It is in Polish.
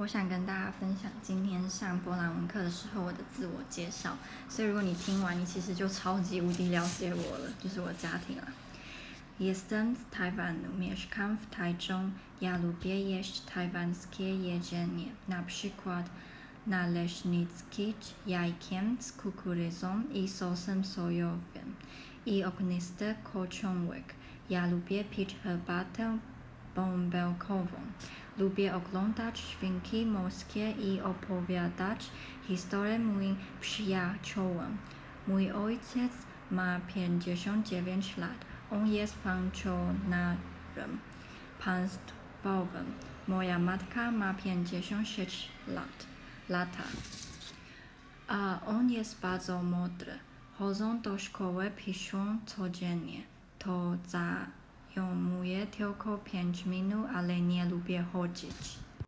我想跟大家分享今天上波兰文课的时候我的自我介绍，所以如果你听完，你其实就超级无敌了解我了，就是我家庭了。Jestem z Tajwanu, mieszkam w Tajczą, ja lubię jeść tajwańskie jedzenie, na przykład naleśniki jajkiem z kukurydzą i sosem sojowym i ognisty kociołek. Ja lubię pić herbatę bąbelkową. Lubię oglądać świnki morskie i opowiadać historie moim przyjaciołom. Mój ojciec ma 59 lat. On jest pensjonarem państwowym. Moja matka ma 56 lat. Lata. A on jest bardzo mądry. Chodzą do szkoły, piszą codziennie. To zajmuje tylko 5 minut, ale nie lubię chodzić.